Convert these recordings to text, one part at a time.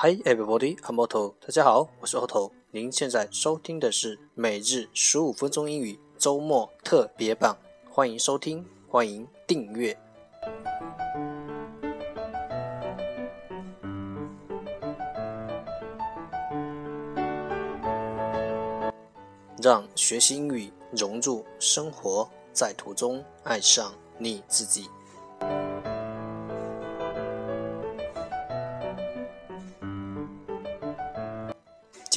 Hi everybody, I'm Otto。大家好，我是 Otto。您现在收听的是每日十五分钟英语周末特别版，欢迎收听，欢迎订阅。让学习英语融入生活，在途中爱上你自己。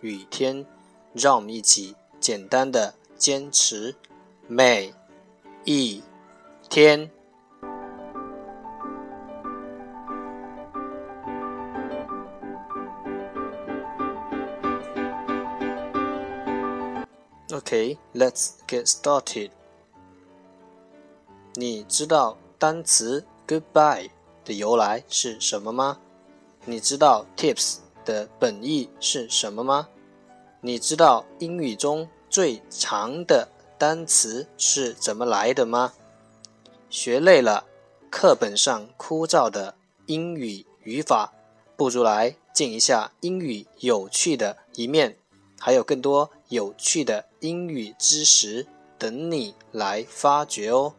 雨天，让我们一起简单的坚持每一天。OK，Let's get started. 你知道单词 goodbye 的由来是什么吗？你知道 tips 的本意是什么吗？你知道英语中最长的单词是怎么来的吗？学累了课本上枯燥的英语语法，不如来见一下英语有趣的一面。还有更多有趣的英语知识等你来发掘哦。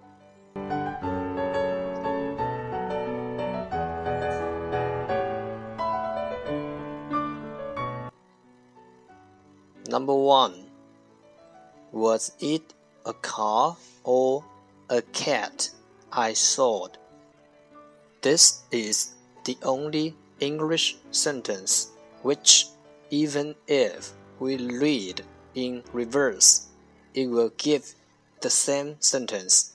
Number one, was it a car or a cat I saw? This is the only English sentence which, even if we read in reverse, it will give the same sentence.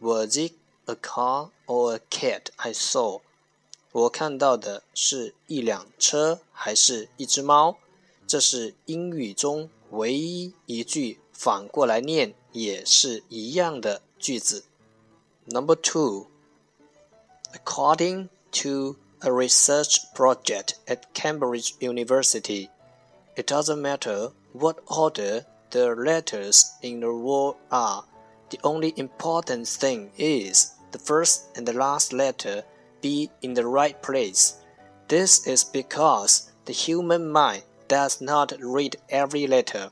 Was it a car or a cat I saw? 我看到的是一辆车还是一只猫？ 这是英语中唯一一句反过来念也是一样的句子。Number two, according to a research project at Cambridge University. It doesn't matter what order the letters in the word are. The only important thing is the first and the last letter be in the right place. This is because the human mind does not read every letter.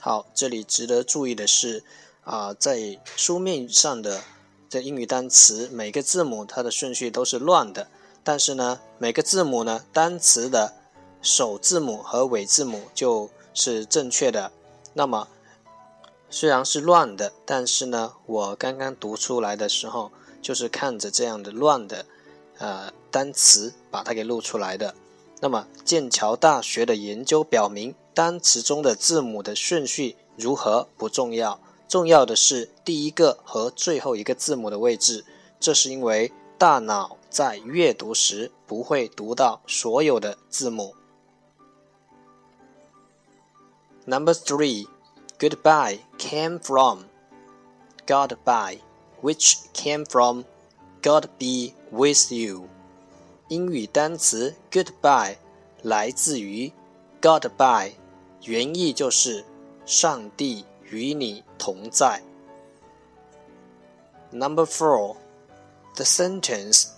好，这里值得注意的是，啊，在书面上的这英语单词，每个字母它的顺序都是乱的，但是呢，每个字母呢，单词的首字母和尾字母就是正确的。那么虽然是乱的，但是呢，我刚刚读出来的时候，就是看着这样的乱的呃单词把它给录出来的。那么剑桥大学的研究表明，单词中的字母的顺序如何不重要，重要的是第一个和最后一个字母的位置。这是因为大脑在阅读时不会读到所有的字母。Number three, goodbye came from goodbye, which came from God be with you。英语单词 goodbye 来自于 goodbye，原意就是上帝与你同在。Number four, the sentence,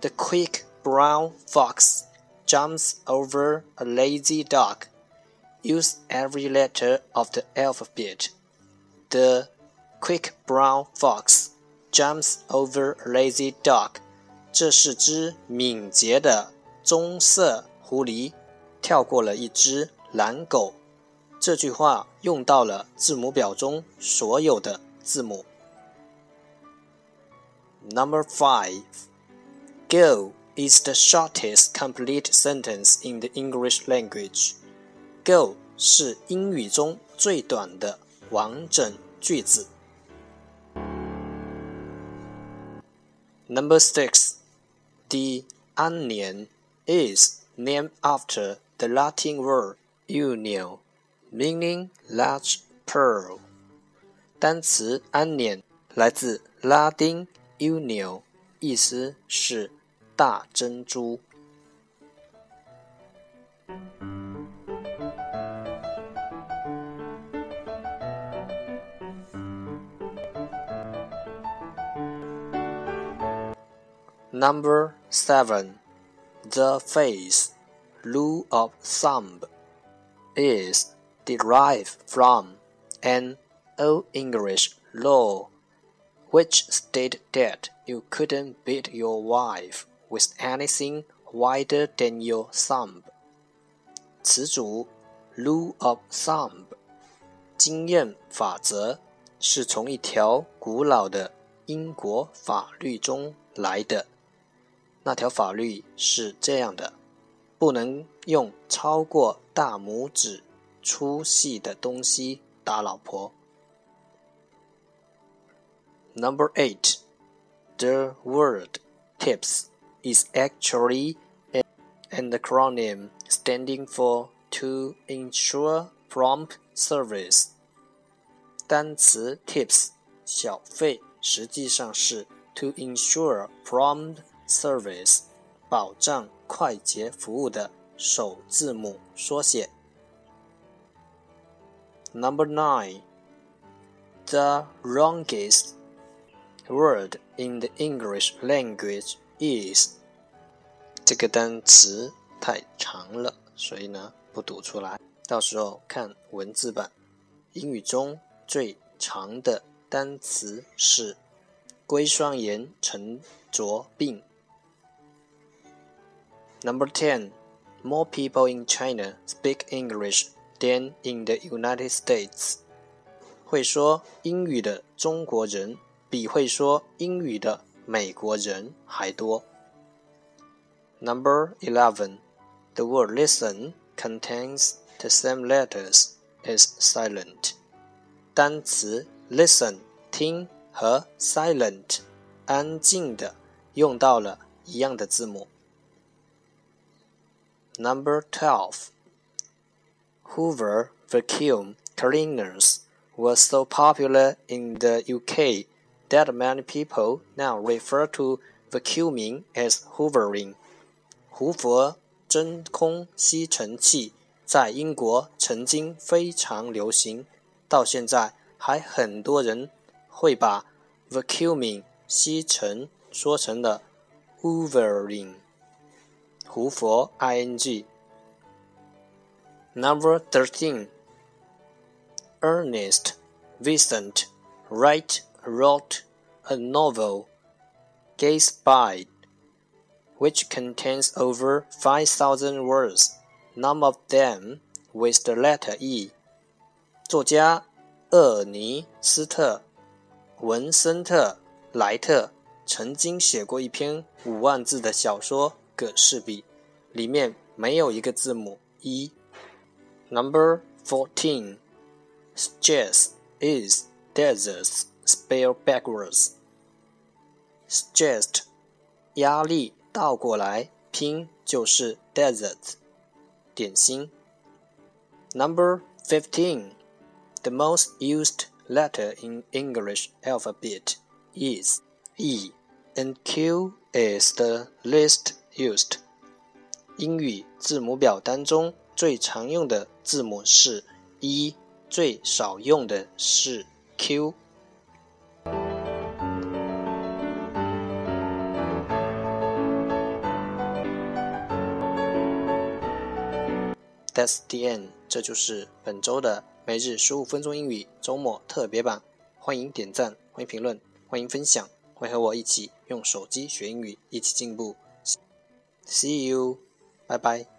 the quick brown fox jumps over a lazy dog use every letter of the alphabet. The quick brown fox jumps over a lazy dog. 这是只敏捷的棕色狐狸跳过了一只懒狗。这句话用到了字母表中所有的字母。Number five. Go is the shortest complete sentence in the English language. Go 是英语中最短的完整句子。Number six, the onion is named after the Latin word "unio", meaning large pearl。单词安年来自拉丁 "unio"，意思是大珍珠。 Number seven, the face rule of thumb is derived from an Old English law which stated that you couldn't beat your wife with anything wider than your thumb. 词组 rule of thumb 经验法则是从一条古老的英国法律中来的。 那条法律是这样的：不能用超过大拇指粗细的东西打老婆。Number eight, the word "tips" is actually an acronym standing for "to ensure prompt service." 单词 "tips" 小费实际上是 "to ensure prompt Service，保障快捷服务的首字母缩写。Number nine, the longest word in the English language is。这个单词太长了，所以呢不读出来，到时候看文字版。英语中最长的单词是硅酸盐沉着病。Number 10. More people in China speak English than in the United States. 会说英语的中国人比会说英语的美国人还多。Number 11. The word listen contains the same letters as silent. 单词 listen 听和 silent 安静的用到了一样的字母。 Number 12. Hoover vacuum cleaners were so popular in the UK that many people now refer to vacuuming as hoovering. 胡佛真空吸尘器在英国曾经非常流行，到现在还很多人会把 vacuuming 吸尘说成了 hoovering。 胡佛 ing. Number thirteen. Ernest Vincent Wright wrote a novel, Gatsby, which contains over five thousand words, none of them with the letter E. 作家厄尼斯特·文森特·莱特曾经写过一篇五万字的小说 葛氏比，里面没有一个字母 e。Number fourteen, stress is deserts spelled backwards. Stressed，压力倒过来拼就是 desert，点心。Number fifteen, the most used letter in English alphabet is E, and Q is the least used。英语字母表当中最常用的字母是 E，最少用的是 Q。That's the end。这就是本周的每日十五分钟英语周末特别版。欢迎点赞，欢迎评论，欢迎分享，欢迎和我一起用手机学英语，一起进步。See you，拜拜。